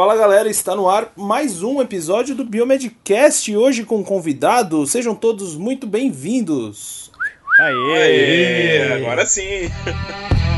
Fala galera, está no ar mais um episódio do Biomedcast, hoje com convidado. Sejam todos muito bem-vindos. Aê! Aê! Agora sim!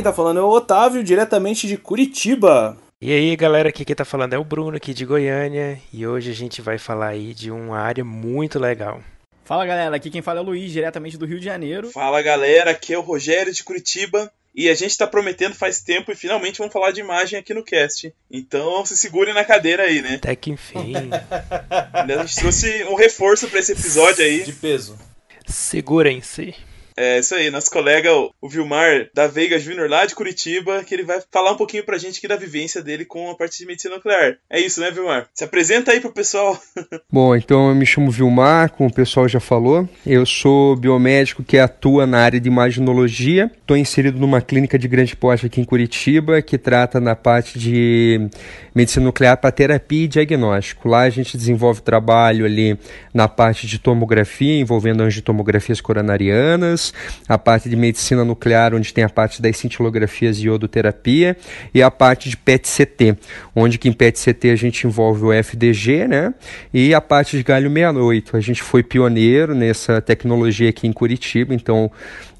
quem tá falando é o Otávio, diretamente de Curitiba. E aí galera, aqui quem tá falando é o Bruno aqui de Goiânia e hoje a gente vai falar aí de uma área muito legal. Fala galera, aqui quem fala é o Luiz, diretamente do Rio de Janeiro. Fala galera, aqui é o Rogério de Curitiba e a gente tá prometendo faz tempo e finalmente vamos falar de imagem aqui no cast. Então se segurem na cadeira aí, né? Até que enfim. a gente trouxe um reforço para esse episódio aí. De peso. Segurem-se. É isso aí, nosso colega, o Vilmar da Veiga Júnior, lá de Curitiba, que ele vai falar um pouquinho pra gente aqui da vivência dele com a parte de medicina nuclear. É isso, né, Vilmar? Se apresenta aí pro pessoal. Bom, então eu me chamo Vilmar, como o pessoal já falou. Eu sou biomédico que atua na área de imaginologia. Estou inserido numa clínica de grande porte aqui em Curitiba, que trata na parte de medicina nuclear para terapia e diagnóstico. Lá a gente desenvolve trabalho ali na parte de tomografia, envolvendo angiotomografias coronarianas a parte de medicina nuclear, onde tem a parte das cintilografias e iodoterapia, e a parte de PET-CT, onde que em PET-CT a gente envolve o FDG, né? E a parte de galho 68. A gente foi pioneiro nessa tecnologia aqui em Curitiba, então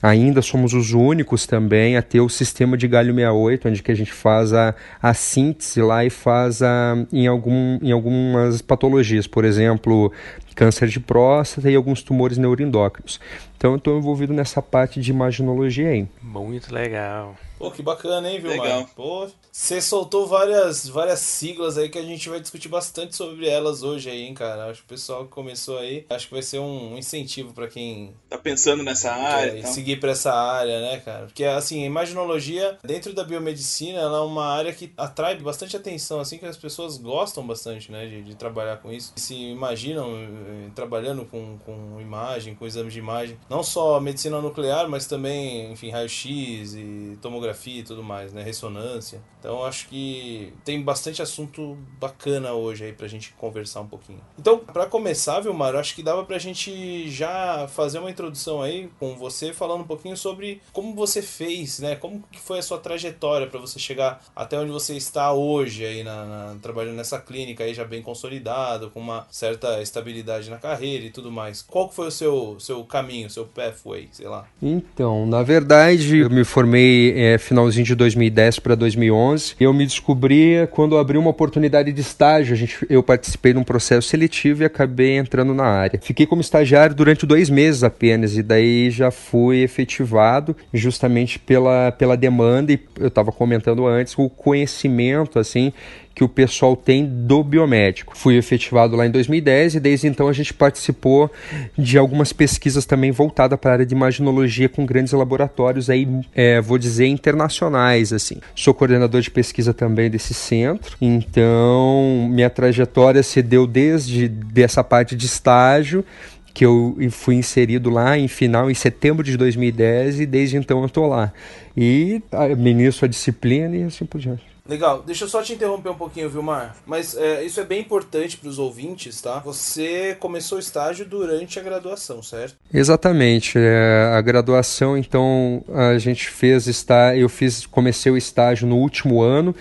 ainda somos os únicos também a ter o sistema de galho 68, onde que a gente faz a, a síntese lá e faz a, em, algum, em algumas patologias, por exemplo, câncer de próstata e alguns tumores neuroendócrinos. Então eu estou envolvido nessa parte de imaginologia aí. Muito legal. Pô, que bacana, hein, Vilmar? Legal. Pô, você soltou várias, várias siglas aí que a gente vai discutir bastante sobre elas hoje aí, hein, cara. Acho que o pessoal que começou aí, acho que vai ser um incentivo para quem tá pensando nessa área seguir para essa área, né, cara? Porque assim, a imaginologia dentro da biomedicina, ela é uma área que atrai bastante atenção, assim que as pessoas gostam bastante, né, de, de trabalhar com isso. Se imaginam eh, trabalhando com, com imagem, com exames de imagem, não só medicina nuclear, mas também, enfim, raio-x e tomografia tomografia e tudo mais, né? Ressonância. Então acho que tem bastante assunto bacana hoje aí pra gente conversar um pouquinho. Então, para começar, Vilmar, acho que dava pra gente já fazer uma introdução aí com você falando um pouquinho sobre como você fez, né? Como que foi a sua trajetória para você chegar até onde você está hoje aí na, na, trabalhando nessa clínica aí já bem consolidado, com uma certa estabilidade na carreira e tudo mais. Qual que foi o seu seu caminho, seu pathway, sei lá? Então, na verdade, eu me formei é, finalzinho de 2010 para 2011. Eu me descobri quando abri uma oportunidade de estágio. A gente, eu participei de um processo seletivo e acabei entrando na área. Fiquei como estagiário durante dois meses apenas e daí já fui efetivado justamente pela, pela demanda e eu estava comentando antes o conhecimento assim que o pessoal tem do biomédico. Fui efetivado lá em 2010 e desde então a gente participou de algumas pesquisas também voltadas para a área de imaginologia com grandes laboratórios aí, é, vou dizer, internacionais, assim. Sou coordenador de pesquisa também desse centro, então minha trajetória se deu desde dessa parte de estágio que eu fui inserido lá em final em setembro de 2010 e desde então eu estou lá. E ministro a disciplina e assim por diante. Legal, deixa eu só te interromper um pouquinho, Vilmar. Mas é, isso é bem importante para os ouvintes, tá? Você começou o estágio durante a graduação, certo? Exatamente. É, a graduação, então, a gente fez está, eu fiz, comecei o estágio no último ano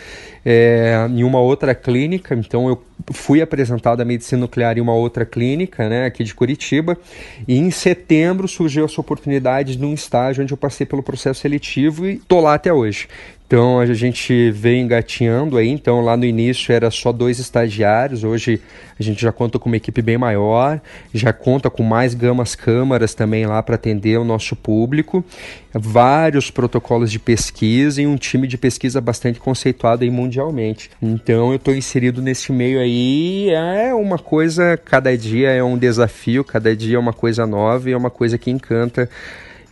é, em uma outra clínica. Então, eu fui apresentado a medicina nuclear em uma outra clínica, né, aqui de Curitiba. E em setembro surgiu essa oportunidade de um estágio onde eu passei pelo processo seletivo e tô lá até hoje. Então a gente vem engatinhando aí, então lá no início era só dois estagiários, hoje a gente já conta com uma equipe bem maior, já conta com mais gamas câmaras também lá para atender o nosso público, vários protocolos de pesquisa e um time de pesquisa bastante conceituado aí mundialmente. Então eu estou inserido nesse meio aí, é uma coisa, cada dia é um desafio, cada dia é uma coisa nova e é uma coisa que encanta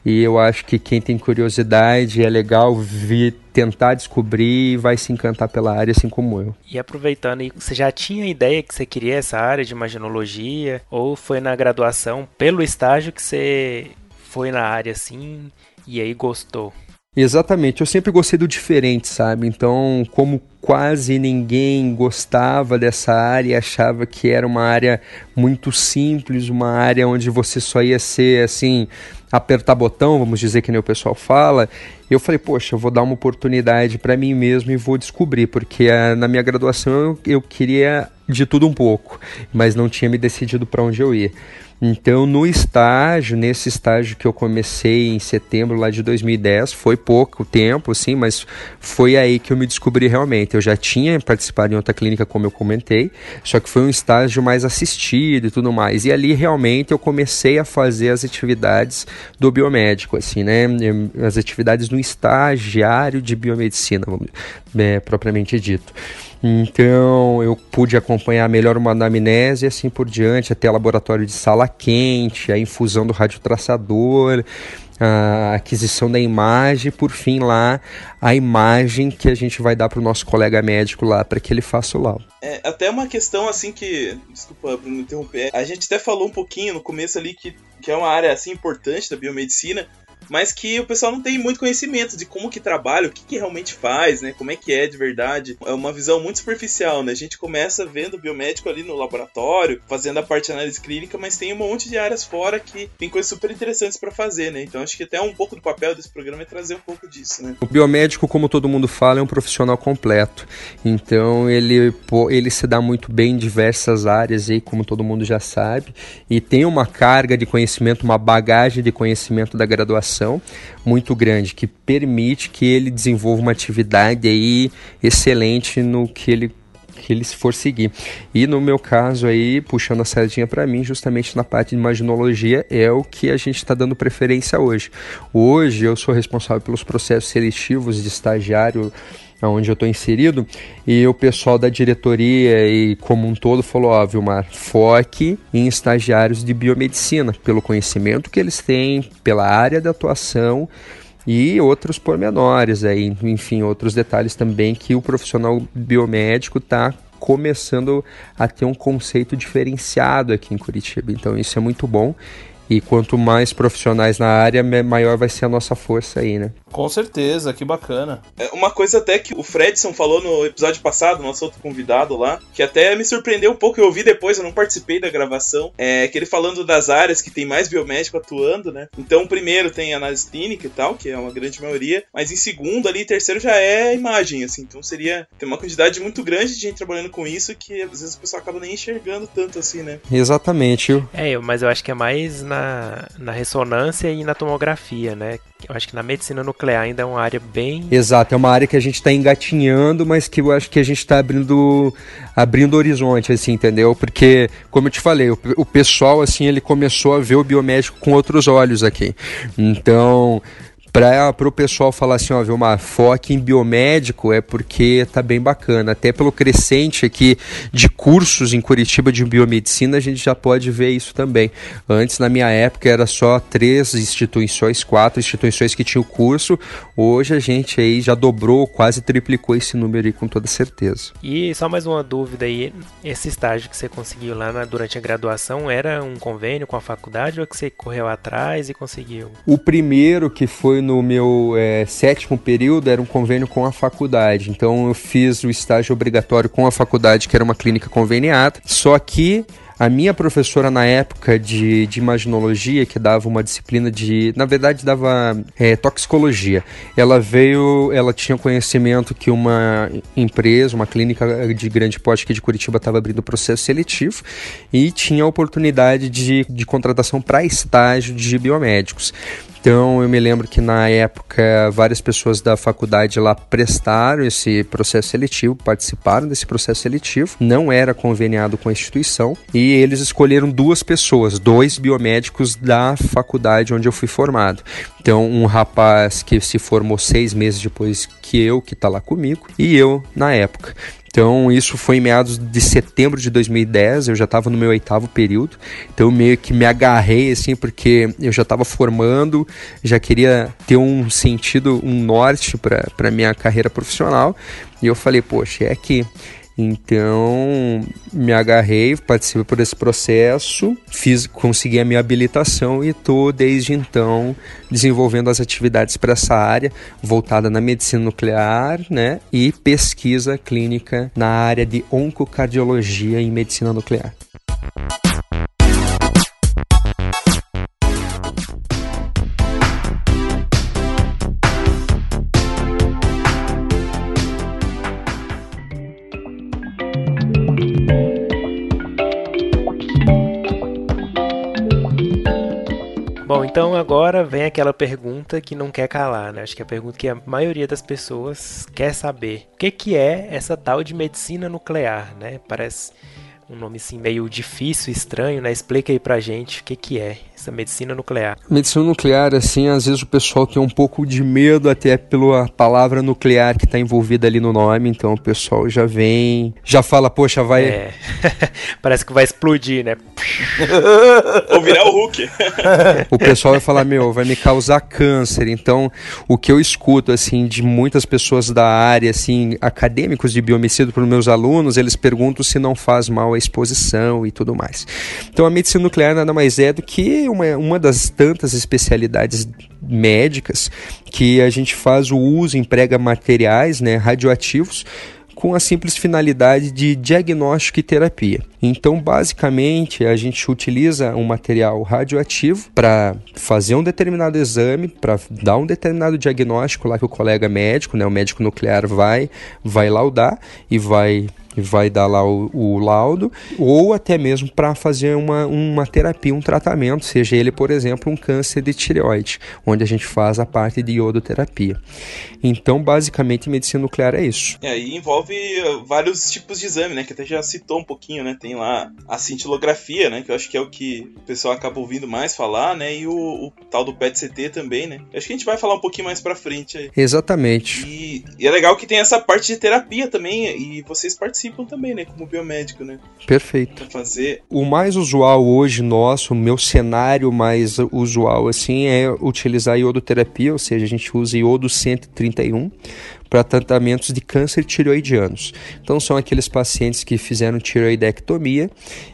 e eu acho que quem tem curiosidade é legal vir tentar descobrir e vai se encantar pela área, assim como eu. E aproveitando, você já tinha ideia que você queria essa área de imaginologia? Ou foi na graduação, pelo estágio, que você foi na área assim e aí gostou. Exatamente, eu sempre gostei do diferente, sabe? Então, como quase ninguém gostava dessa área achava que era uma área muito simples, uma área onde você só ia ser assim, apertar botão, vamos dizer que nem o pessoal fala. Eu falei, poxa, eu vou dar uma oportunidade para mim mesmo e vou descobrir, porque uh, na minha graduação eu, eu queria de tudo um pouco, mas não tinha me decidido para onde eu ia. Então, no estágio, nesse estágio que eu comecei em setembro lá de 2010, foi pouco tempo, sim, mas foi aí que eu me descobri realmente. Eu já tinha participado em outra clínica, como eu comentei, só que foi um estágio mais assistido e tudo mais. E ali realmente eu comecei a fazer as atividades do biomédico, assim, né? As atividades no estagiário de biomedicina, é, propriamente dito. Então eu pude acompanhar melhor uma anamnese e assim por diante, até laboratório de sala quente, a infusão do radiotraçador, a aquisição da imagem, por fim lá a imagem que a gente vai dar para o nosso colega médico lá para que ele faça o laudo. É, até uma questão assim que, desculpa Bruno interromper, a gente até falou um pouquinho no começo ali que, que é uma área assim importante da biomedicina, mas que o pessoal não tem muito conhecimento de como que trabalha, o que, que realmente faz, né? Como é que é de verdade. É uma visão muito superficial, né? A gente começa vendo o biomédico ali no laboratório, fazendo a parte de análise clínica, mas tem um monte de áreas fora que tem coisas super interessantes para fazer, né? Então acho que até um pouco do papel desse programa é trazer um pouco disso, né? O biomédico, como todo mundo fala, é um profissional completo. Então ele, ele se dá muito bem em diversas áreas aí, como todo mundo já sabe, e tem uma carga de conhecimento, uma bagagem de conhecimento da graduação muito grande que permite que ele desenvolva uma atividade aí excelente no que ele que ele for seguir. E no meu caso aí, puxando a sardinha para mim, justamente na parte de imaginologia, é o que a gente está dando preferência hoje. Hoje eu sou responsável pelos processos seletivos de estagiário onde eu estou inserido, e o pessoal da diretoria e como um todo falou, ó, Vilmar, foque em estagiários de biomedicina, pelo conhecimento que eles têm, pela área de atuação e outros pormenores aí, enfim, outros detalhes também que o profissional biomédico está começando a ter um conceito diferenciado aqui em Curitiba. Então isso é muito bom e quanto mais profissionais na área, maior vai ser a nossa força aí, né? Com certeza, que bacana. É uma coisa até que o Fredson falou no episódio passado, nosso outro convidado lá, que até me surpreendeu um pouco, eu ouvi depois, eu não participei da gravação, é que ele falando das áreas que tem mais biomédico atuando, né? Então, primeiro tem análise clínica e tal, que é uma grande maioria, mas em segundo ali, terceiro já é imagem, assim, então seria, tem uma quantidade muito grande de gente trabalhando com isso que às vezes o pessoal acaba nem enxergando tanto assim, né? Exatamente. É, mas eu acho que é mais na na, na ressonância e na tomografia, né? Eu acho que na medicina nuclear ainda é uma área bem. Exato, é uma área que a gente está engatinhando, mas que eu acho que a gente está abrindo, abrindo horizonte, assim, entendeu? Porque, como eu te falei, o, o pessoal, assim, ele começou a ver o biomédico com outros olhos aqui. Então, para o pessoal falar assim, ó, Vilmar, foque em biomédico é porque tá bem bacana. Até pelo crescente aqui de cursos em Curitiba de biomedicina, a gente já pode ver isso também. Antes, na minha época, era só três instituições, quatro instituições que tinham curso. Hoje a gente aí já dobrou, quase triplicou esse número aí com toda certeza. E só mais uma dúvida aí, esse estágio que você conseguiu lá na, durante a graduação era um convênio com a faculdade ou que você correu atrás e conseguiu? O primeiro que foi no meu é, sétimo período era um convênio com a faculdade. Então eu fiz o estágio obrigatório com a faculdade, que era uma clínica conveniada. Só que a minha professora na época de, de imaginologia, que dava uma disciplina de. Na verdade, dava é, toxicologia. Ela veio, ela tinha conhecimento que uma empresa, uma clínica de grande porte aqui de Curitiba estava abrindo processo seletivo e tinha oportunidade de, de contratação para estágio de biomédicos. Então eu me lembro que na época várias pessoas da faculdade lá prestaram esse processo seletivo, participaram desse processo seletivo, não era conveniado com a instituição e eles escolheram duas pessoas, dois biomédicos da faculdade onde eu fui formado. Então um rapaz que se formou seis meses depois que eu, que está lá comigo, e eu na época. Então, isso foi em meados de setembro de 2010, eu já estava no meu oitavo período, então meio que me agarrei, assim, porque eu já estava formando, já queria ter um sentido, um norte para minha carreira profissional, e eu falei, poxa, é aqui. Então, me agarrei, participei por esse processo, fiz, consegui a minha habilitação e estou desde então desenvolvendo as atividades para essa área, voltada na medicina nuclear, né, e pesquisa clínica na área de oncocardiologia e medicina nuclear. Bom, então agora vem aquela pergunta que não quer calar, né? Acho que é a pergunta que a maioria das pessoas quer saber. O que, que é essa tal de medicina nuclear, né? Parece um nome assim meio difícil, estranho, né? Explica aí pra gente o que, que é essa medicina nuclear. Medicina nuclear, assim, às vezes o pessoal tem um pouco de medo até pela palavra nuclear que está envolvida ali no nome, então o pessoal já vem, já fala, poxa, vai... É. Parece que vai explodir, né? Ou virar o Hulk. o pessoal vai falar, meu, vai me causar câncer, então o que eu escuto, assim, de muitas pessoas da área, assim, acadêmicos de biomedicina para os meus alunos, eles perguntam se não faz mal a exposição e tudo mais. Então a medicina nuclear nada mais é do que uma, uma das tantas especialidades médicas que a gente faz o uso, emprega materiais né, radioativos com a simples finalidade de diagnóstico e terapia. Então, basicamente, a gente utiliza um material radioativo para fazer um determinado exame, para dar um determinado diagnóstico lá que o colega médico, né, o médico nuclear vai vai laudar e vai vai dar lá o, o laudo, ou até mesmo para fazer uma, uma terapia, um tratamento, seja ele, por exemplo, um câncer de tireoide, onde a gente faz a parte de iodoterapia. Então, basicamente, medicina nuclear é isso. É, e envolve uh, vários tipos de exame, né? Que até já citou um pouquinho, né? Tem lá a cintilografia, né? Que eu acho que é o que o pessoal acaba ouvindo mais falar, né? E o, o tal do PET-CT também, né? Eu acho que a gente vai falar um pouquinho mais pra frente aí. Exatamente. E, e é legal que tem essa parte de terapia também, e vocês participam também, né? Como biomédico, né? Perfeito. Pra fazer. O mais usual hoje nosso, o meu cenário mais usual, assim, é utilizar iodoterapia, ou seja, a gente usa iodo 131 para tratamentos de câncer tireoidianos. Então são aqueles pacientes que fizeram tireoidectomia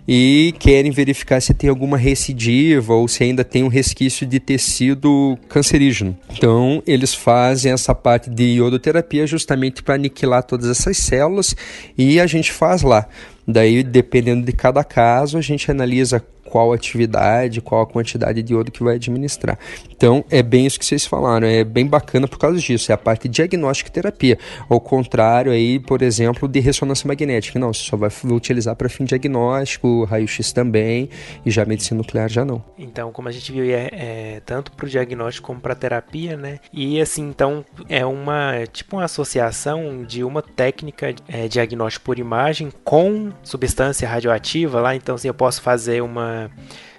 e querem verificar se tem alguma recidiva ou se ainda tem um resquício de tecido cancerígeno. Então eles fazem essa parte de iodoterapia justamente para aniquilar todas essas células e a gente faz lá. Daí, dependendo de cada caso, a gente analisa qual atividade, qual a quantidade de iodo que vai administrar. Então, é bem isso que vocês falaram, é bem bacana por causa disso, é a parte diagnóstica e terapia. Ao contrário aí, por exemplo, de ressonância magnética. Não, você só vai utilizar para fim diagnóstico, raio-x também, e já medicina nuclear já não. Então, como a gente viu, é, é tanto para o diagnóstico como para terapia, né? E assim, então, é uma tipo uma associação de uma técnica é, diagnóstico por imagem com substância radioativa lá. Então, assim, eu posso fazer uma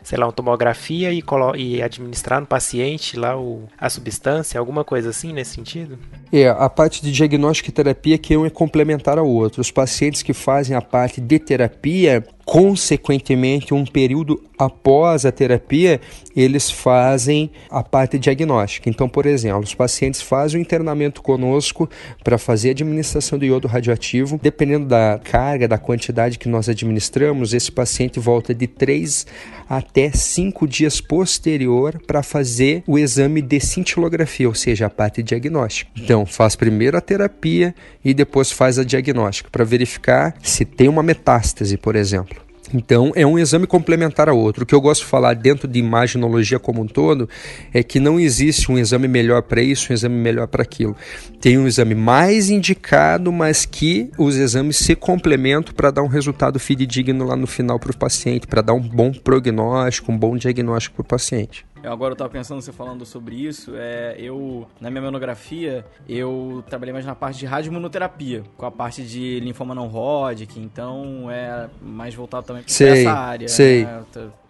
sei lá, uma tomografia e, e administrar no paciente lá o, a substância, alguma coisa assim nesse sentido? É, a parte de diagnóstico e terapia que um é complementar ao outro. Os pacientes que fazem a parte de terapia, consequentemente, um período após a terapia, eles fazem a parte diagnóstica. Então, por exemplo, os pacientes fazem o internamento conosco para fazer a administração do iodo radioativo. Dependendo da carga, da quantidade que nós administramos, esse paciente volta de 3 até 5 dias posterior para fazer o exame de cintilografia, ou seja, a parte diagnóstica. Então, faz primeiro a terapia e depois faz a diagnóstica para verificar se tem uma metástase, por exemplo. Então, é um exame complementar ao outro. O que eu gosto de falar dentro de imaginologia como um todo é que não existe um exame melhor para isso, um exame melhor para aquilo. Tem um exame mais indicado, mas que os exames se complementam para dar um resultado fidedigno lá no final para o paciente, para dar um bom prognóstico, um bom diagnóstico para o paciente. Eu agora eu tava pensando você falando sobre isso. É, eu, na minha monografia, eu trabalhei mais na parte de radioimunoterapia, com a parte de linfoma não Hodgkin, então é mais voltado também para essa área. Sei. Né?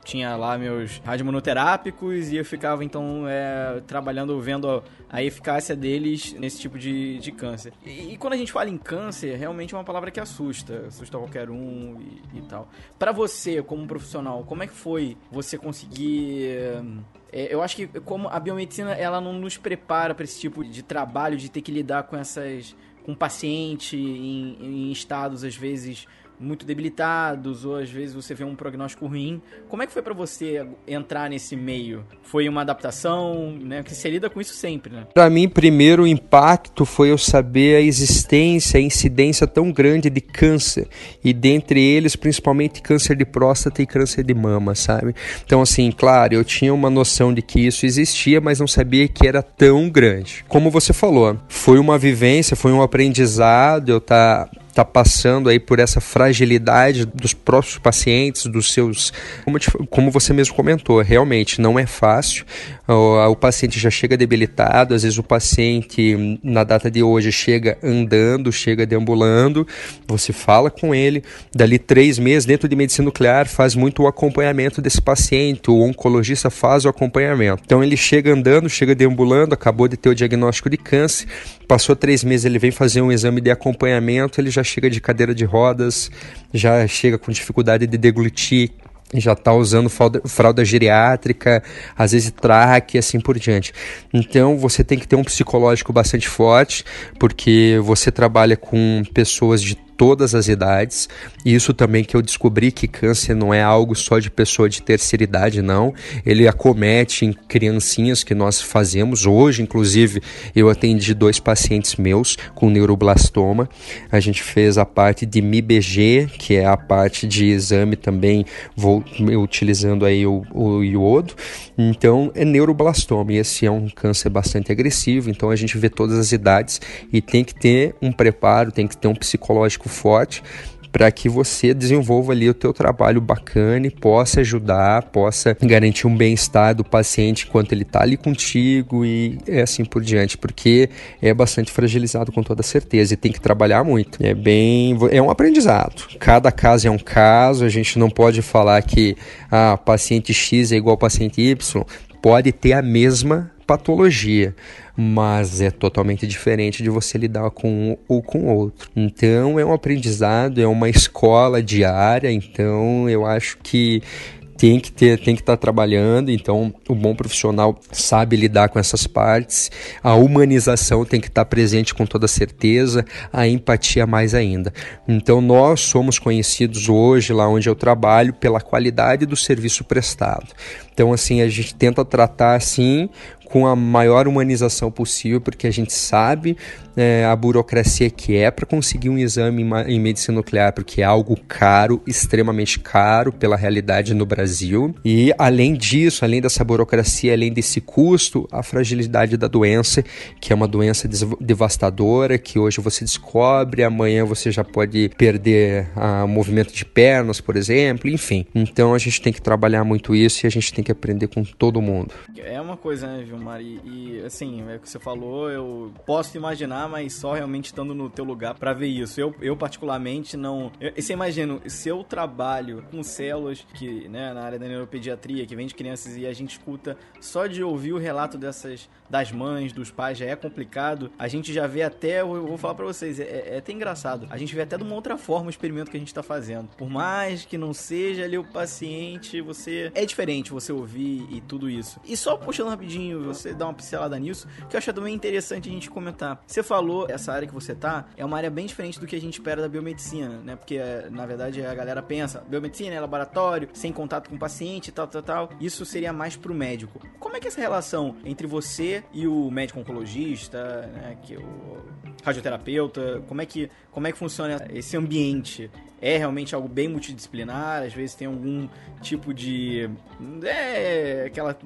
Tinha lá meus radiomonoterápicos e eu ficava então é, trabalhando, vendo a eficácia deles nesse tipo de, de câncer. E, e, quando a gente fala em câncer, realmente é uma palavra que assusta, assusta qualquer um e, e tal. Para você, como profissional, como é que foi você conseguir é, eu acho que como a biomedicina ela não nos prepara para esse tipo de trabalho, de ter que lidar com essas com paciente em, em estados, às vezes, muito debilitados ou às vezes você vê um prognóstico ruim. Como é que foi para você entrar nesse meio? Foi uma adaptação, né? Porque você lida com isso sempre, né? Para mim, primeiro impacto foi eu saber a existência, a incidência tão grande de câncer e dentre eles, principalmente câncer de próstata e câncer de mama, sabe? Então assim, claro, eu tinha uma noção de que isso existia, mas não sabia que era tão grande. Como você falou, foi uma vivência, foi um aprendizado, eu tá está passando aí por essa fragilidade dos próprios pacientes, dos seus. Como, como você mesmo comentou, realmente não é fácil. O, o, paciente já chega debilitado, às vezes o paciente, na data de hoje, chega andando, chega deambulando, você fala com ele, dali três meses, dentro de medicina nuclear, faz muito o acompanhamento desse paciente, o oncologista faz o acompanhamento. Então ele chega andando, chega deambulando, acabou de ter o diagnóstico de câncer, passou três meses, ele vem fazer um exame de acompanhamento, ele já chega de cadeira de rodas, já chega com dificuldade de deglutir, já está usando fralda, geriátrica, às vezes traque e assim por diante. Então você tem que ter um psicológico bastante forte, porque você trabalha com pessoas de todas as idades. E isso também que eu descobri que câncer não é algo só de pessoa de terceira idade, não. Ele acomete em criancinhas que nós fazemos. Hoje, inclusive, eu atendi dois pacientes meus com neuroblastoma. A gente fez a parte de MIBG, que é a parte de exame também, vou utilizando aí o, o iodo. Então, é neuroblastoma. E esse é um câncer bastante agressivo. Então, a gente vê todas as idades e tem que ter um preparo, tem que ter um psicológico forte para que você desenvolva ali o teu trabalho bacana e possa ajudar, possa garantir um bem-estar do paciente enquanto ele está ali contigo e assim por diante, porque é bastante fragilizado com toda certeza e tem que trabalhar muito. É bem, é um aprendizado. Cada caso é um caso, a gente não pode falar que ah, paciente X é igual paciente Y, pode ter a mesma patologia, mas é totalmente diferente de você lidar com um ou com outro. Então é um aprendizado, é uma escola diária, então eu acho que tem que ter, tem que estar tá trabalhando. Então, o bom profissional sabe lidar com essas partes. A humanização tem que estar tá presente com toda certeza, a empatia mais ainda. Então, nós somos conhecidos hoje lá onde eu trabalho pela qualidade do serviço prestado. Então, assim, a gente tenta tratar assim com a maior humanização possível, porque a gente sabe é, a burocracia que é para conseguir um exame em medicina nuclear, porque é algo caro, extremamente caro pela realidade no Brasil. E além disso, além dessa burocracia, além desse custo, a fragilidade da doença, que é uma doença devastadora, que hoje você descobre, amanhã você já pode perder o movimento de pernas, por exemplo, enfim. Então a gente tem que trabalhar muito isso e a gente tem que aprender com todo mundo. É uma coisa, né, E, e, assim, é o que você falou, eu posso imaginar, mas só realmente estando no teu lugar para ver isso. Eu, eu particularmente não. Eu, você imagina, se eu trabalho com células que, né, na área da neuropediatria, que vem de crianças e a gente escuta só de ouvir o relato dessas das mães, dos pais, já é complicado. A gente já vê até, eu vou falar para vocês, é, é, é, até engraçado. A gente vê até de uma outra forma o experimento que a gente tá fazendo. Por mais que não seja ali o paciente, você é diferente você ouvir e tudo isso. E só puxando rapidinho, você dá uma pincelada nisso, que eu acho também interessante a gente comentar. Você falou, essa área que você tá, é uma área bem diferente do que a gente espera da biomedicina, né? Porque, na verdade, a galera pensa, biomedicina é laboratório, sem contato com o paciente, tal, tal, tal. Isso seria mais pro médico. Como é que é essa relação entre você e o médico oncologista, né, que é o radioterapeuta, como é que como é que funciona esse ambiente? É realmente algo bem multidisciplinar, às vezes tem algum tipo de é aquela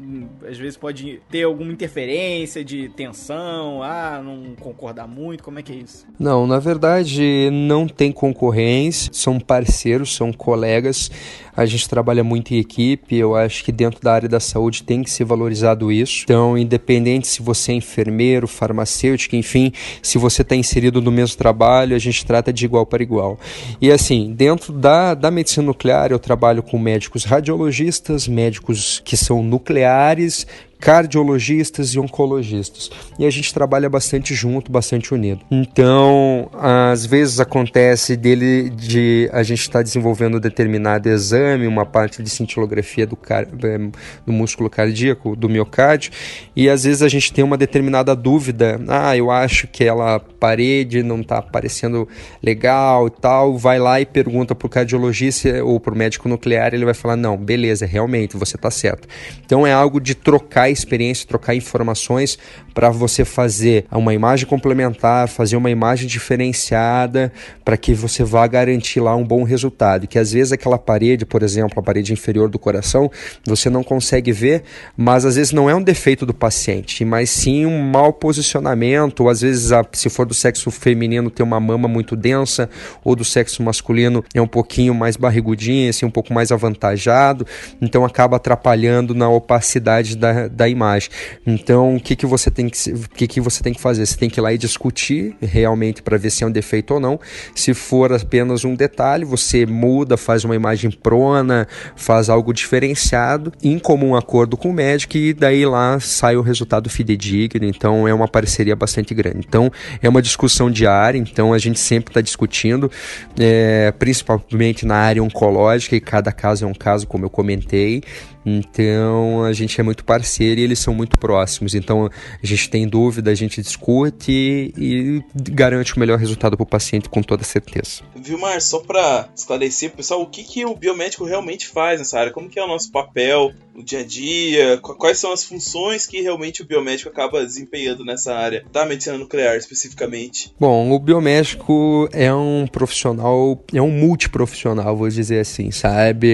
às vezes pode ter alguma interferência de tensão, ah, não concordar muito, como é que é isso? Não, na verdade não tem concorrência, são parceiros, são colegas. A gente trabalha muito em equipe, eu acho que dentro da área da saúde tem que ser valorizado isso. Então, independente se você é enfermeiro, farmacêutico, enfim, se você está inserido no mesmo trabalho, a gente trata de igual para igual. E assim, dentro da, da medicina nuclear, eu trabalho com médicos radiologistas, médicos que são nucleares, cardiologistas e oncologistas. E a gente trabalha bastante junto, bastante unido. Então, às vezes acontece dele de a gente estar tá desenvolvendo determinado exame, uma parte de cintilografia do, car é, do músculo cardíaco, do miocárdio, e às vezes a gente tem uma determinada dúvida. Ah, eu acho que ela parede não está aparecendo legal e tal. Vai lá e pergunta para o cardiologista ou para o médico nuclear, ele vai falar: não, beleza, realmente você está certo. Então é algo de trocar experiência, trocar informações para você fazer uma imagem complementar, fazer uma imagem diferenciada para que você vá garantir lá um bom resultado. Que às vezes aquela parede, por exemplo, a parede inferior do coração, você não consegue ver, mas às vezes não é um defeito do paciente, mas sim um mau posicionamento, ou às vezes se for do sexo feminino tem uma mama muito densa, ou do sexo masculino é um pouquinho mais barrigudinho, assim, um pouco mais avantajado, então acaba atrapalhando na opacidade da, da imagem. Então, o que, que você tem que o que, que você tem que fazer? Você tem que ir lá e discutir realmente para ver se é um defeito ou não. Se for apenas um detalhe, você muda, faz uma imagem prona, faz algo diferenciado, em comum acordo com o médico, e daí lá sai o resultado fidedigno. Então, é uma parceria bastante grande. Então, é uma uma discussão diária, então a gente sempre está discutindo, é, principalmente na área oncológica, e cada caso é um caso, como eu comentei. Então a gente é muito parceiro e eles são muito próximos. Então a gente tem dúvida, a gente discute e, e garante o melhor resultado para o paciente com toda certeza. Vilmar, só para esclarecer, pessoal, o que, que o biomédico realmente faz nessa área? Como que é o nosso papel no dia a dia? Quais são as funções que realmente o biomédico acaba desempenhando nessa área da medicina nuclear especificamente? Bom, o biomédico é um profissional, é um multiprofissional, vou dizer assim, sabe?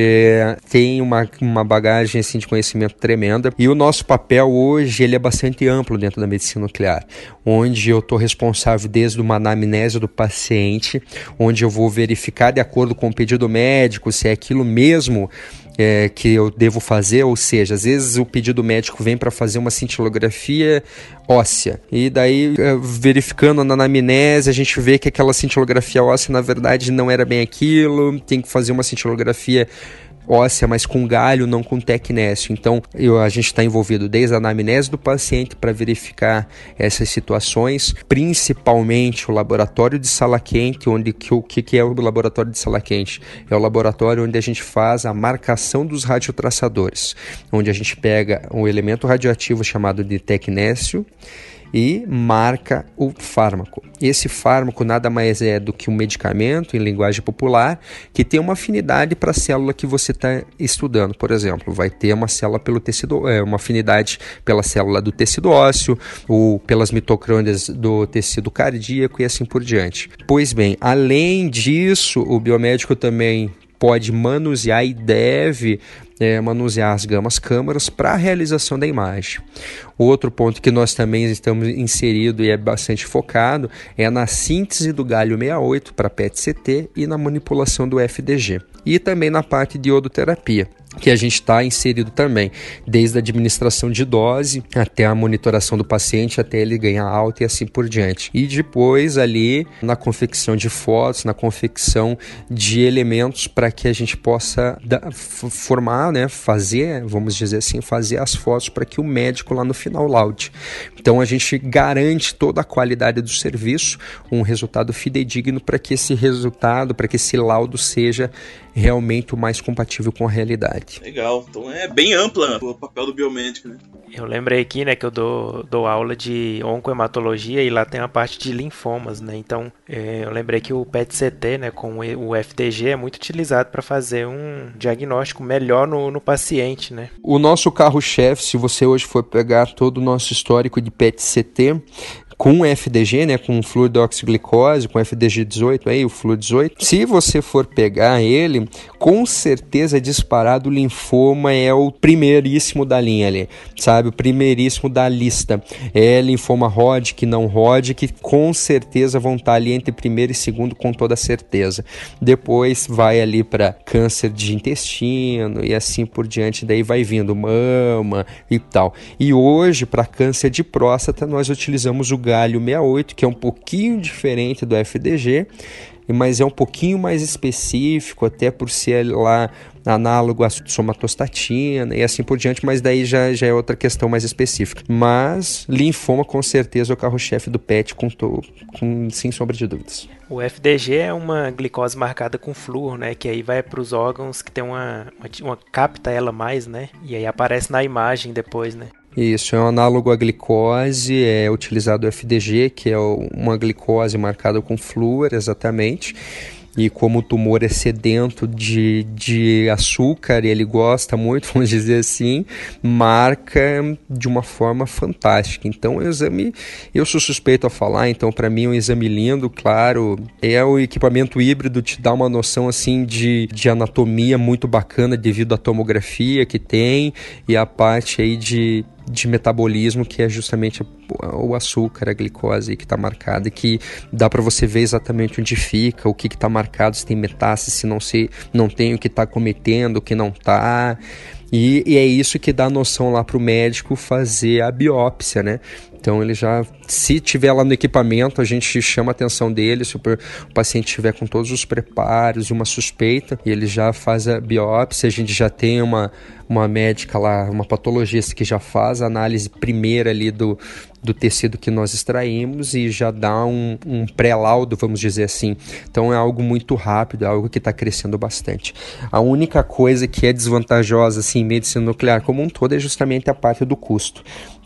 Tem uma, uma bagagem bagagem assim, de conhecimento tremenda. E o nosso papel hoje ele é bastante amplo dentro da medicina nuclear, onde eu estou responsável desde uma anamnese do paciente, onde eu vou verificar de acordo com o pedido médico se é aquilo mesmo é, que eu devo fazer, ou seja, às vezes o pedido médico vem para fazer uma cintilografia óssea e daí é, verificando na anamnese a gente vê que aquela cintilografia óssea na verdade não era bem aquilo, tem que fazer uma cintilografia óssea, mas com galho, não com tecnécio. Então, eu, a gente está envolvido desde a anamnese do paciente para verificar essas situações, principalmente o laboratório de sala quente, onde que, o que, que é o laboratório de sala quente? É o laboratório onde a gente faz a marcação dos radiotraçadores, onde a gente pega um elemento radioativo chamado de tecnécio e marca o fármaco. Esse fármaco nada mais é do que um medicamento, em linguagem popular, que tem uma afinidade para a célula que você está estudando. Por exemplo, vai ter uma célula pelo tecido, é, uma afinidade pela célula do tecido ósseo, ou pelas mitocôndrias do tecido cardíaco e assim por diante. Pois bem, além disso, o biomédico também pode manusear e deve é, manusear as gamas câmaras para a realização da imagem. Outro ponto que nós também estamos inserido e é bastante focado é na síntese do galho 68 para PET-CT e na manipulação do FDG. E também na parte de iodoterapia que a gente está inserido também, desde a administração de dose até a monitoração do paciente, até ele ganhar alta e assim por diante. E depois ali na confecção de fotos, na confecção de elementos para que a gente possa formar, né, fazer, vamos dizer assim, fazer as fotos para que o médico lá no final laude. Então a gente garante toda a qualidade do serviço, um resultado fidedigno para que esse resultado, para que esse laudo seja realmente o mais compatível com a realidade. Legal, então é bem ampla o papel do biomédico, né? Eu lembrei aqui, né, que eu dou, dou aula de oncohematologia e lá tem a parte de linfomas, né? Então, é, eu lembrei que o PET-CT, né, com o FDG é muito utilizado para fazer um diagnóstico melhor no, no paciente, né? O nosso carro-chefe, se você hoje for pegar todo o nosso histórico de PET-CT, com FDG, né, com fluidoxiglicose, com FDG 18, aí o fluid 18. Se você for pegar ele, com certeza disparado o linfoma é o primeiríssimo da linha ali, sabe? O primeiríssimo da lista. É linfoma Hodgkin, não Hodgkin, com certeza vão estar ali entre primeiro e segundo com toda certeza. Depois vai ali para câncer de intestino e assim por diante, daí vai vindo mama e tal. E hoje para câncer de próstata nós utilizamos o galho 68, que é um pouquinho diferente do FDG, mas é um pouquinho mais específico, até por ser lá análogo à somatostatina e assim por diante, mas daí já, já é outra questão mais específica. Mas linfoma com certeza é o carro-chefe do PET, com, com, sem sombra de dúvidas. O FDG é uma glicose marcada com flúor, né? Que aí vai para os órgãos que tem uma, uma, uma capta ela mais, né? E aí aparece na imagem depois, né? Isso, é um análogo à glicose, é utilizado o FDG, que é uma glicose marcada com flúor, exatamente e como o tumor é sedento de, de açúcar, ele gosta muito, vamos dizer assim, marca de uma forma fantástica. Então, o exame, eu sou suspeito a falar, então para mim é um exame lindo, claro, é o equipamento híbrido, te dá uma noção assim de, de anatomia muito bacana devido à tomografia que tem e a parte aí de, de metabolismo, que é justamente o açúcar, a glicose que está marcada, e que dá para você ver exatamente onde fica, o que está marcado, se tem metástase, se não, se, não tem, o que está cometendo, o que não está. E, e, é isso que dá noção lá para o médico fazer a biópsia, né? Então ele já, se tiver lá no equipamento, a gente chama a atenção dele, se o, paciente estiver com todos os preparos uma suspeita, e ele já faz a biópsia, a gente já tem uma, uma médica lá, uma patologista que já faz a análise primeira ali do, do tecido que nós extraímos e já dá um, um pré-laudo, vamos dizer assim. Então é algo muito rápido, é algo que está crescendo bastante. A única coisa que é desvantajosa assim, em medicina nuclear como um todo é justamente a parte do custo.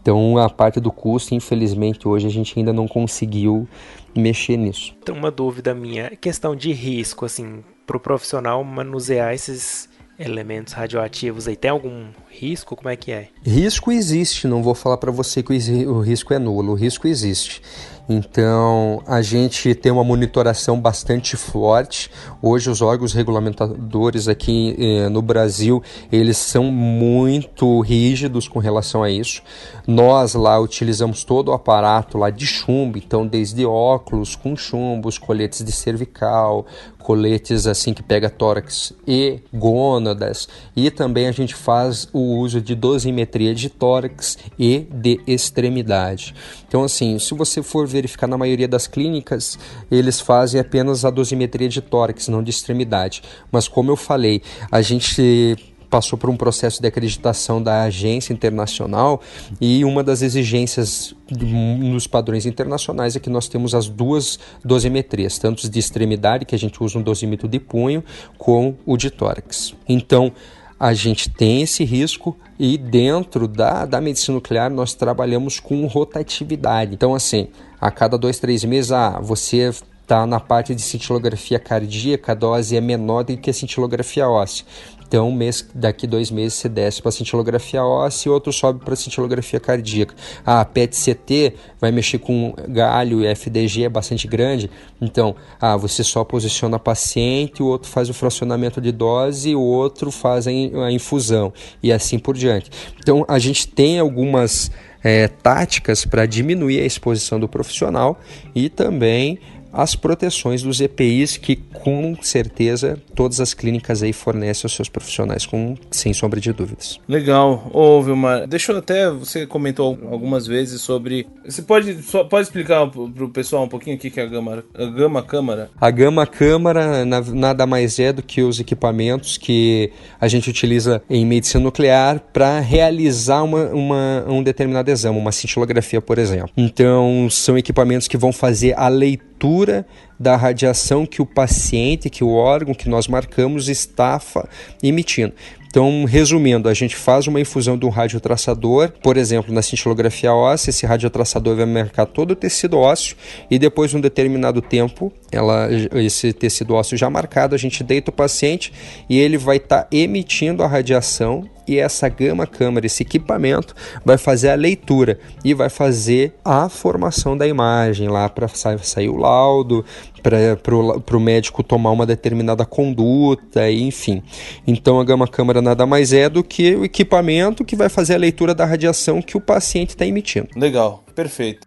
Então, a parte do custo, infelizmente, hoje a gente ainda não conseguiu mexer nisso. Tem uma dúvida minha, questão de risco, assim, para o profissional manusear esses elementos radioativos aí, tem algum risco? Como é que é? Risco existe, não vou falar para você que o risco é nulo, o risco existe. Então, a gente tem uma monitoração bastante forte. Hoje, os órgãos regulamentadores aqui eh, no Brasil, eles são muito rígidos com relação a isso. Nós lá utilizamos todo o aparato lá de chumbo, então desde óculos com chumbos, coletes de cervical, coletes assim que pega tórax e gônadas, e também a gente faz o uso de dosimetria de tórax e de extremidade. Então, assim, se você for verificar na maioria das clínicas, eles fazem apenas a dosimetria de tórax, não de extremidade. Mas, como eu falei, a gente passou por um processo de acreditação da agência internacional e uma das exigências nos padrões internacionais é que nós temos as duas dosimetrias, tanto de extremidade, que a gente usa um dosímetro de punho, com o de tórax. Então, a gente tem esse risco e dentro da, da medicina nuclear nós trabalhamos com rotatividade. Então, assim, a cada dois, três meses, ah, você está na parte de cintilografia cardíaca, a dose é menor do que a cintilografia óssea. Então, mês, daqui dois meses você desce para cintilografia óssea e outro sobe para cintilografia cardíaca. A PET-CT vai mexer com galho e FDG é bastante grande. Então, ah, você só posiciona a paciente, o outro faz o fracionamento de dose, o outro faz a, a infusão e assim por diante. Então, a gente tem algumas é, táticas para diminuir a exposição do profissional e também as proteções dos EPIs que com certeza todas as clínicas aí fornecem aos seus profissionais com sem sombra de dúvidas. Legal. Ô, Vilmar, deixa eu até você comentou algumas vezes sobre você pode só pode explicar para o pessoal um pouquinho o que é a gama a gama câmara? A gama câmara nada mais é do que os equipamentos que a gente utiliza em medicina nuclear para realizar uma, uma, um determinado exame, uma cintilografia, por exemplo. Então, são equipamentos que vão fazer a leitura leitura da radiação que o paciente, que o órgão que nós marcamos está emitindo. Então, resumindo, a gente faz uma infusão de um radiotraçador, por exemplo, na cintilografia óssea, esse radiotraçador vai marcar todo o tecido ósseo e depois de um determinado tempo, ela, esse tecido ósseo já marcado, a gente deita o paciente e ele vai estar tá emitindo a radiação e essa gama câmara, esse equipamento, vai fazer a leitura e vai fazer a formação da imagem lá para sair o laudo, para o médico tomar uma determinada conduta, enfim. Então a gama câmara nada mais é do que o equipamento que vai fazer a leitura da radiação que o paciente está emitindo. Legal, perfeito.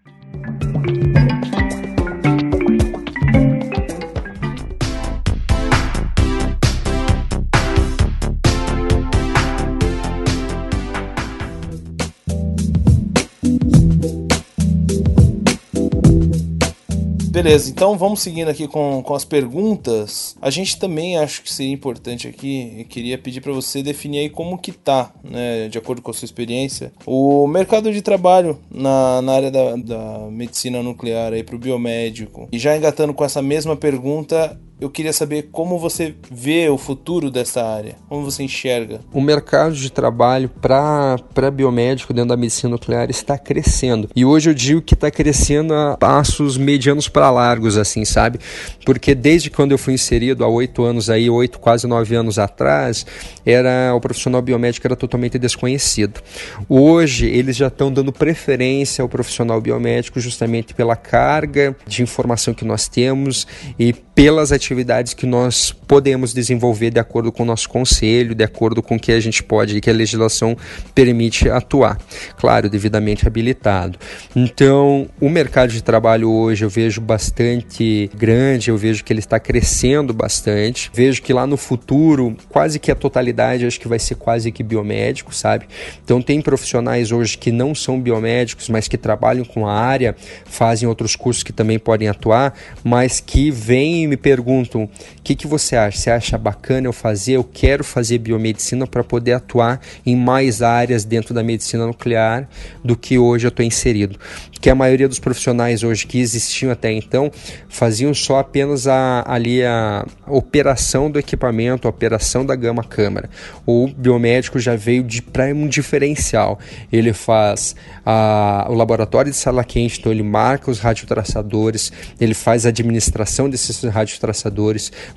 Beleza, então vamos seguindo aqui com, com as perguntas. A gente também acho que seria importante aqui, queria pedir para você definir aí como que tá, né, de acordo com a sua experiência, o mercado de trabalho na, na área da, da medicina nuclear aí pro biomédico. E já engatando com essa mesma pergunta, eu queria saber como você vê o futuro dessa área, como você enxerga. O mercado de trabalho para biomédico dentro da medicina nuclear está crescendo. E hoje eu digo que está crescendo a passos medianos para largos, assim, sabe? Porque desde quando eu fui inserido, há oito anos aí, oito, quase nove anos atrás, era o profissional biomédico era totalmente desconhecido. Hoje eles já estão dando preferência ao profissional biomédico justamente pela carga de informação que nós temos e pelas atividades que nós podemos desenvolver de acordo com o nosso conselho, de acordo com o que a gente pode e que a legislação permite atuar. Claro, devidamente habilitado. Então, o mercado de trabalho hoje eu vejo bastante grande, eu vejo que ele está crescendo bastante. Vejo que lá no futuro, quase que a totalidade acho que vai ser quase que biomédico, sabe? Então, tem profissionais hoje que não são biomédicos, mas que trabalham com a área, fazem outros cursos que também podem atuar, mas que vêm e me perguntam: o que, que você acha? Você acha bacana eu fazer? Eu quero fazer biomedicina para poder atuar em mais áreas dentro da medicina nuclear do que hoje eu estou inserido. Que a maioria dos profissionais hoje que existiam até então faziam só apenas a, ali a operação do equipamento, a operação da gama câmara. O biomédico já veio para um diferencial. Ele faz a, o laboratório de sala quente, então ele marca os radiotraçadores, ele faz a administração desses radiotraçadores,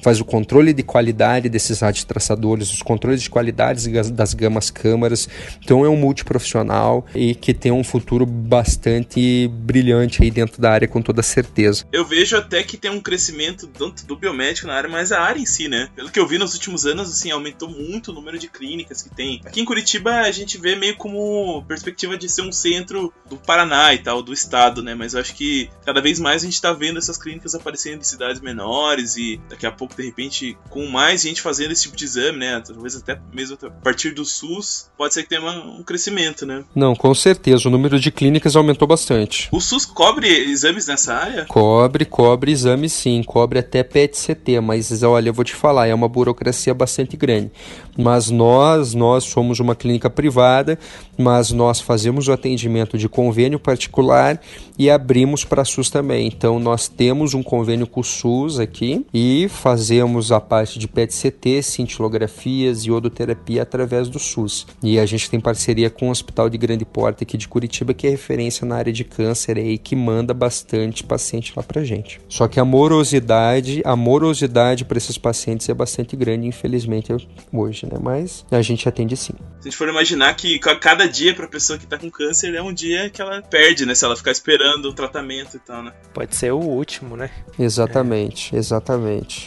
faz o controle de qualidade desses radiotraçadores, os controles de qualidade das gamas câmaras. Então é um multiprofissional e que tem um futuro bastante brilhante aí dentro da área com toda certeza. Eu vejo até que tem um crescimento tanto do biomédico na área, mas a área em si, né? Pelo que eu vi nos últimos anos, assim, aumentou muito o número de clínicas que tem. Aqui em Curitiba a gente vê meio como perspectiva de ser um centro do Paraná e tal, do estado, né? Mas eu acho que cada vez mais a gente tá vendo essas clínicas aparecendo em cidades menores e daqui a pouco, de repente, com mais gente fazendo esse tipo de exame, né? Talvez até mesmo a partir do SUS, pode ser que tenha um crescimento, né? Não, com certeza. O número de clínicas aumentou bastante. O SUS cobre exames nessa área? Cobre, cobre exames sim. Cobre até PET-CT, mas olha, eu vou te falar, é uma burocracia bastante grande. Mas nós, nós somos uma clínica privada, mas nós fazemos o atendimento de convênio particular e abrimos para SUS também. Então nós temos um convênio com o SUS aqui e fazemos a parte de PET-CT, cintilografias e odoterapia através do SUS. E a gente tem parceria com o Hospital de Grande Porta aqui de Curitiba, que é referência na área de câncer aí, que manda bastante paciente lá pra gente. Só que a morosidade, a morosidade para esses pacientes é bastante grande, infelizmente, hoje, né? Mas a gente atende sim. Se a gente for imaginar que cada dia para pessoa que tá com câncer é um dia que ela perde, né? Se ela ficar esperando o tratamento e tal, né? Pode ser o último, né? Exatamente, é. exatamente.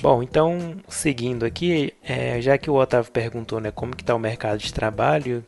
Bom, então, seguindo aqui, é, já que o Otávio perguntou, né, como que tá o mercado de trabalho,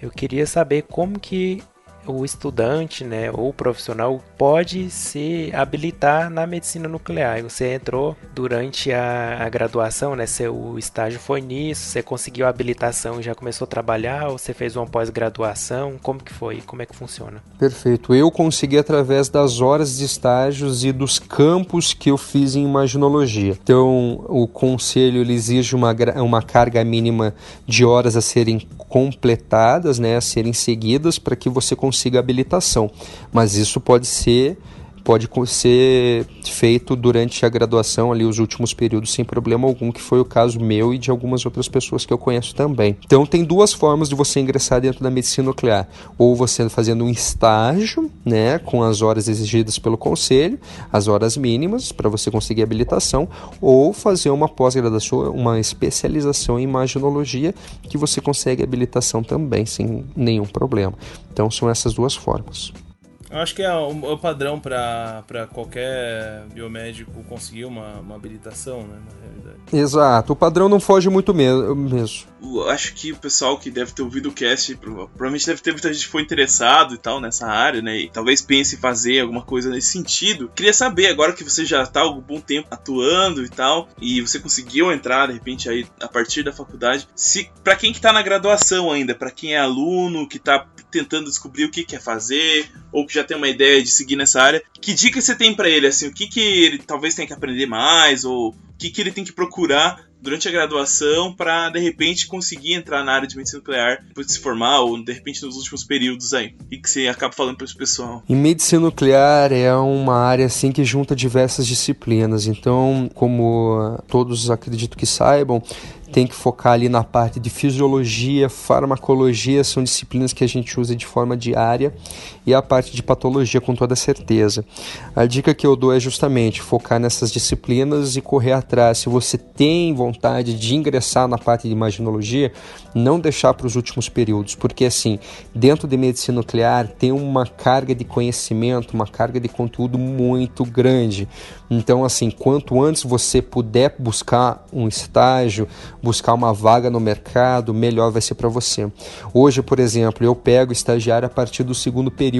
eu queria saber como que o estudante, né, ou profissional pode se habilitar na medicina nuclear. Você entrou durante a, a graduação, né, seu estágio foi nisso, você conseguiu a habilitação e já começou a trabalhar, ou você fez uma pós-graduação, como que foi? Como é que funciona? Perfeito. Eu consegui através das horas de estágios e dos campos que eu fiz em imaginologia. Então, o conselho exige uma, uma carga mínima de horas a serem completadas, né, a serem seguidas para que você consiga consiga habilitação, mas isso pode ser pode ser feito durante a graduação ali os últimos períodos sem problema algum, que foi o caso meu e de algumas outras pessoas que eu conheço também. Então tem duas formas de você ingressar dentro da medicina nuclear, ou você fazendo um estágio, né, com as horas exigidas pelo conselho, as horas mínimas para você conseguir habilitação, ou fazer uma pós-graduação, uma especialização em imaginologia que você consegue habilitação também sem nenhum problema. Então são essas duas formas. Eu acho que é o, o padrão para qualquer biomédico conseguir uma, uma habilitação, né, na realidade. Exato, o padrão não foge muito mesmo. Acho que o pessoal que deve ter ouvido o cast, provavelmente deve ter muita gente que foi interessado e tal nessa área, né? E talvez pense em fazer alguma coisa nesse sentido. Queria saber, agora que você já está há algum bom tempo atuando e tal, e você conseguiu entrar, de repente, aí a partir da faculdade, se para quem que tá na graduação ainda, para quem é aluno, que tá tentando descobrir o que quer fazer, ou que já já tem uma ideia de seguir nessa área, que dica você tem para ele, assim, o que que ele talvez tenha que aprender mais, ou o que que ele tem que procurar durante a graduação para de repente conseguir entrar na área de medicina nuclear depois de se formar ou de repente nos últimos períodos aí? O que você acaba falando para esse pessoal? Em medicina nuclear é uma área assim que junta diversas disciplinas. Então, como todos acredito que saibam, tem que focar ali na parte de fisiologia, farmacologia, são disciplinas que a gente usa de forma diária, e a parte de patologia com toda certeza. A dica que eu dou é justamente focar nessas disciplinas e correr atrás. Se você tem vontade de ingressar na parte de imaginologia, não deixar para os últimos períodos, porque assim, dentro de medicina nuclear tem uma carga de conhecimento, uma carga de conteúdo muito grande. Então, assim, quanto antes você puder buscar um estágio, buscar uma vaga no mercado, melhor vai ser para você. Hoje, por exemplo, eu pego estagiário a partir do segundo período,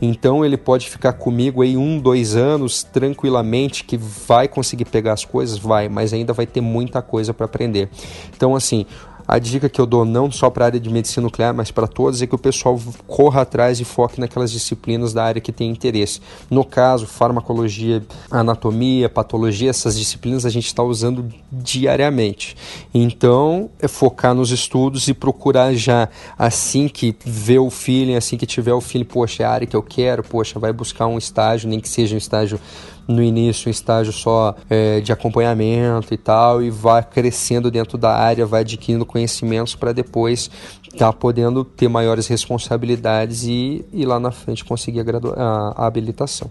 então ele pode ficar comigo aí um, dois anos tranquilamente, que vai conseguir pegar as coisas, vai, mas ainda vai ter muita coisa para aprender. Então, assim, a dica que eu dou não só para a área de medicina nuclear, mas para todos, é que o pessoal corra atrás e foque naquelas disciplinas da área que tem interesse. No caso, farmacologia, anatomia, patologia, essas disciplinas a gente está usando diariamente. Então, é focar nos estudos e procurar já assim que vê o feeling, assim que tiver o feeling, poxa, é a área que eu quero, poxa, vai buscar um estágio, nem que seja um estágio no início um estágio só é, de acompanhamento e tal, e vai crescendo dentro da área, vai adquirindo conhecimentos para depois estar tá podendo ter maiores responsabilidades e, e lá na frente conseguir a, a, habilitação.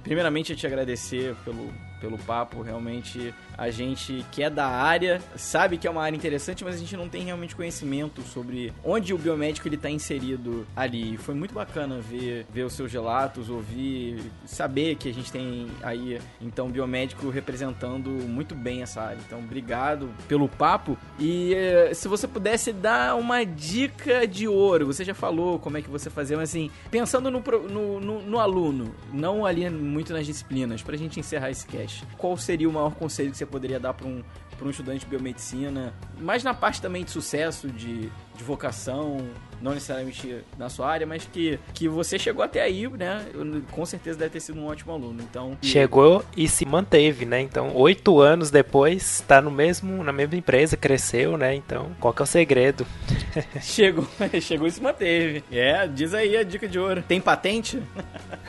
Primeiramente eu te agradecer pelo, pelo papo. Realmente, a gente que é da área sabe que é uma área interessante, mas a gente não tem realmente conhecimento sobre onde o biomédico ele está inserido ali. Foi muito bacana ver, ver os seus relatos, ouvir, saber que a gente tem aí, então, biomédico representando muito bem essa área. Então, obrigado pelo papo. E eh, se você pudesse dar uma dica de ouro, você já falou como é que você fazia, mas assim, pensando no, no, no, no aluno, não ali muito nas disciplinas, pra gente encerrar esse cast. Qual seria o maior conselho que você poderia dar para um, um estudante de biomedicina? Mais na parte também de sucesso, de, de vocação, não necessariamente na sua área, mas que, que você chegou até aí, né? Com certeza deve ter sido um ótimo aluno. Então chegou e se manteve, né? Então oito anos depois está no mesmo na mesma empresa, cresceu, né? Então qual que é o segredo? chegou, chegou e se manteve. É, diz aí a dica de ouro. Tem patente?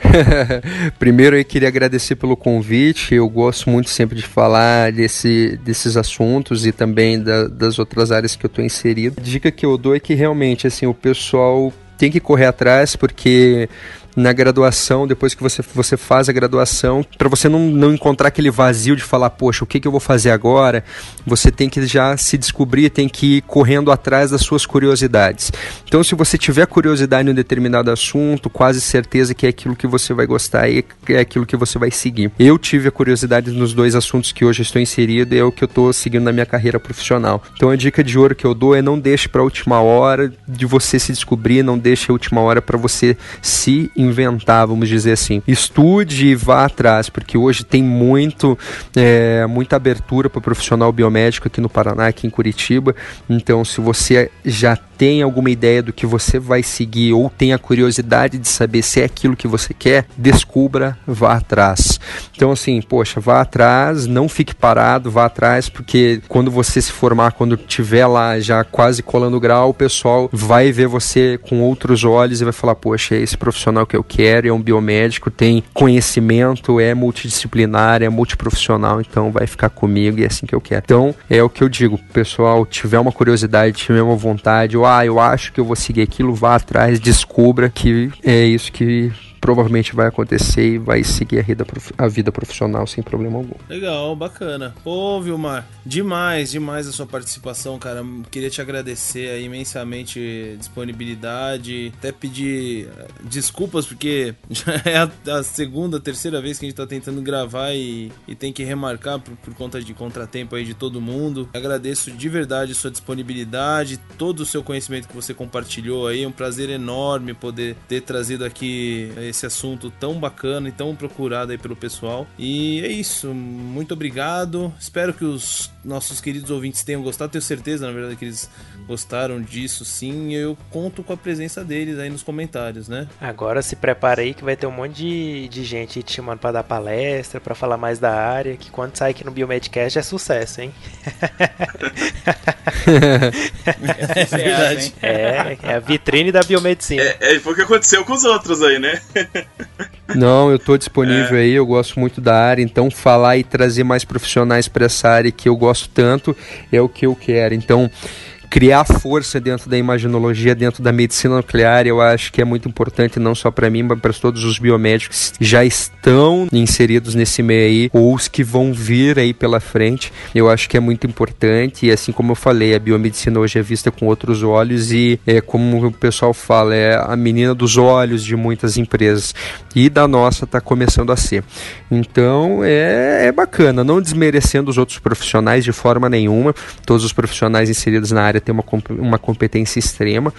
Primeiro eu queria agradecer pelo convite. Eu gosto muito sempre de falar desse, desses assuntos e também da, das outras áreas que eu estou inserido. A dica que eu dou é que realmente assim o pessoal tem que correr atrás porque na graduação, depois que você, você faz a graduação, para você não, não encontrar aquele vazio de falar, poxa, o que, que eu vou fazer agora? Você tem que já se descobrir, tem que ir correndo atrás das suas curiosidades. Então, se você tiver curiosidade em um determinado assunto, quase certeza que é aquilo que você vai gostar e é aquilo que você vai seguir. Eu tive a curiosidade nos dois assuntos que hoje estou inserido e é o que eu estou seguindo na minha carreira profissional. Então, a dica de ouro que eu dou é não deixe para a última hora de você se descobrir, não deixe a última hora para você se inventar, vamos dizer assim. Estude e vá atrás, porque hoje tem muito, é, muita abertura para o profissional biomédico aqui no Paraná, aqui em Curitiba. Então, se você já tem alguma ideia do que você vai seguir ou tem a curiosidade de saber se é aquilo que você quer, descubra, vá atrás. Então, assim, poxa, vá atrás, não fique parado, vá atrás, porque quando você se formar, quando tiver lá já quase colando grau, o pessoal vai ver você com outros olhos e vai falar: poxa, é esse profissional que eu quero, é um biomédico, tem conhecimento, é multidisciplinar, é multiprofissional, então vai ficar comigo e é assim que eu quero. Então, é o que eu digo, pessoal, tiver uma curiosidade, tiver uma vontade, ou ah, eu acho que eu vou seguir aquilo, vá atrás, descubra que é isso que provavelmente vai acontecer e vai seguir a vida, a vida profissional sem problema algum. Legal, bacana. Pô, Vilmar, demais, demais a sua participação, cara. Queria te agradecer imensamente disponibilidade, até pedir eh, desculpas porque já é a, a segunda, terceira vez que a gente tá tentando gravar e, e tem que remarcar por, por conta de contratempo aí de todo mundo. Agradeço de verdade a sua disponibilidade, todo o seu conhecimento que você compartilhou aí. É um prazer enorme poder ter trazido aqui esse assunto tão bacana e tão procurado aí pelo pessoal. E é isso. Muito obrigado. Espero que os nossos queridos ouvintes tenham gostado. Tenho certeza, na verdade, que eles gostaram disso sim. Eu conto com a presença deles aí nos comentários, né? Agora se prepara aí que vai ter um monte de, de gente te chamando para dar palestra, para falar mais da área. Que quando sai aqui no Biomedcast é sucesso, hein? é verdade. É, é a vitrine da biomedicina. É, é foi o que aconteceu com os outros aí, né? Não, eu estou disponível é. aí, eu gosto muito da área, então falar e trazer mais profissionais para essa área que eu gosto tanto é o que eu quero. Então, criar força dentro da imaginologia, dentro da medicina nuclear, eu acho que é muito importante, não só para mim, mas para todos os biomédicos que já estão inseridos nesse meio aí, ou os que vão vir aí pela frente. Eu acho que é muito importante, e assim como eu falei, a biomedicina hoje é vista com outros olhos, e é como o pessoal fala, é a menina dos olhos de muitas empresas, e da nossa está começando a ser. Então é, é bacana, não desmerecendo os outros profissionais de forma nenhuma, todos os profissionais inseridos na área área uma, uma competência extrema,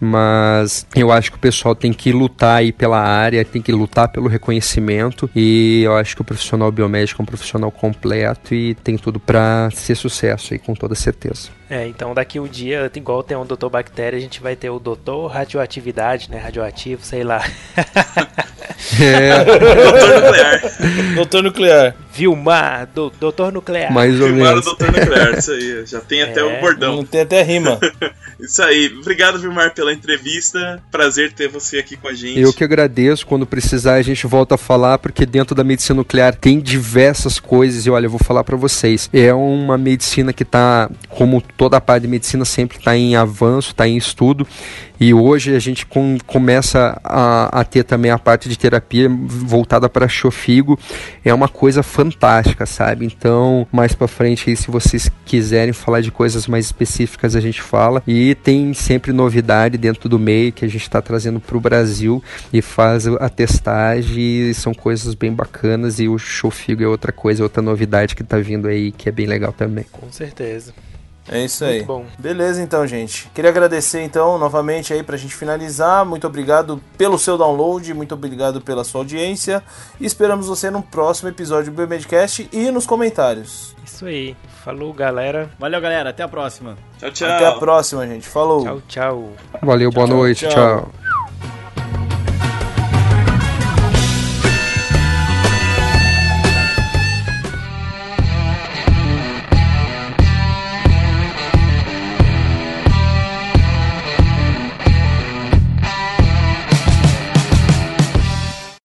mas eu acho que o pessoal tem que lutar aí pela área, tem que lutar pelo reconhecimento e eu acho que o profissional biomédico é um profissional completo e tem tudo para ser sucesso aí com toda certeza. É, então daqui um dia, igual tem um doutor bactéria, a gente vai ter o doutor radioatividade, né, radioativo, sei lá. É. doutor nuclear. doutor nuclear. Vilmar, do, doutor nuclear. Mais ou Vilmar, menos. doutor nuclear, isso aí. Já tem até o é. bordão. Não tem até rima. isso aí. Obrigado, Vilmar, pela entrevista. Prazer ter você aqui com a gente. Eu que agradeço. Quando precisar, a gente volta a falar, porque dentro da medicina nuclear tem diversas coisas. E olha, eu vou falar para vocês. É uma medicina que está, como toda a parte de medicina, sempre está em avanço, está em estudo. E hoje a gente com, começa a, a, ter também a parte de terapia voltada para chofigo. É uma coisa fantástica, sabe? Então, mais para frente aí, se vocês quiserem falar de coisas mais específicas, a gente fala. E tem sempre novidade dentro do meio que a gente está trazendo para o Brasil e faz a testagem. São coisas bem bacanas. E o chofigo é outra coisa, outra novidade que está vindo aí que é bem legal também. Com certeza. É isso aí. Muito bom. Beleza, então, gente. Queria agradecer, então, novamente aí pra gente finalizar. Muito obrigado pelo seu download, muito obrigado pela sua audiência. E esperamos você no próximo episódio do Biomedcast e nos comentários. Isso aí. Falou, galera. Valeu, galera. Até a próxima. Tchau, tchau. Até a próxima, gente. Falou. Tchau, tchau. Valeu, boa tchau, noite. tchau. tchau.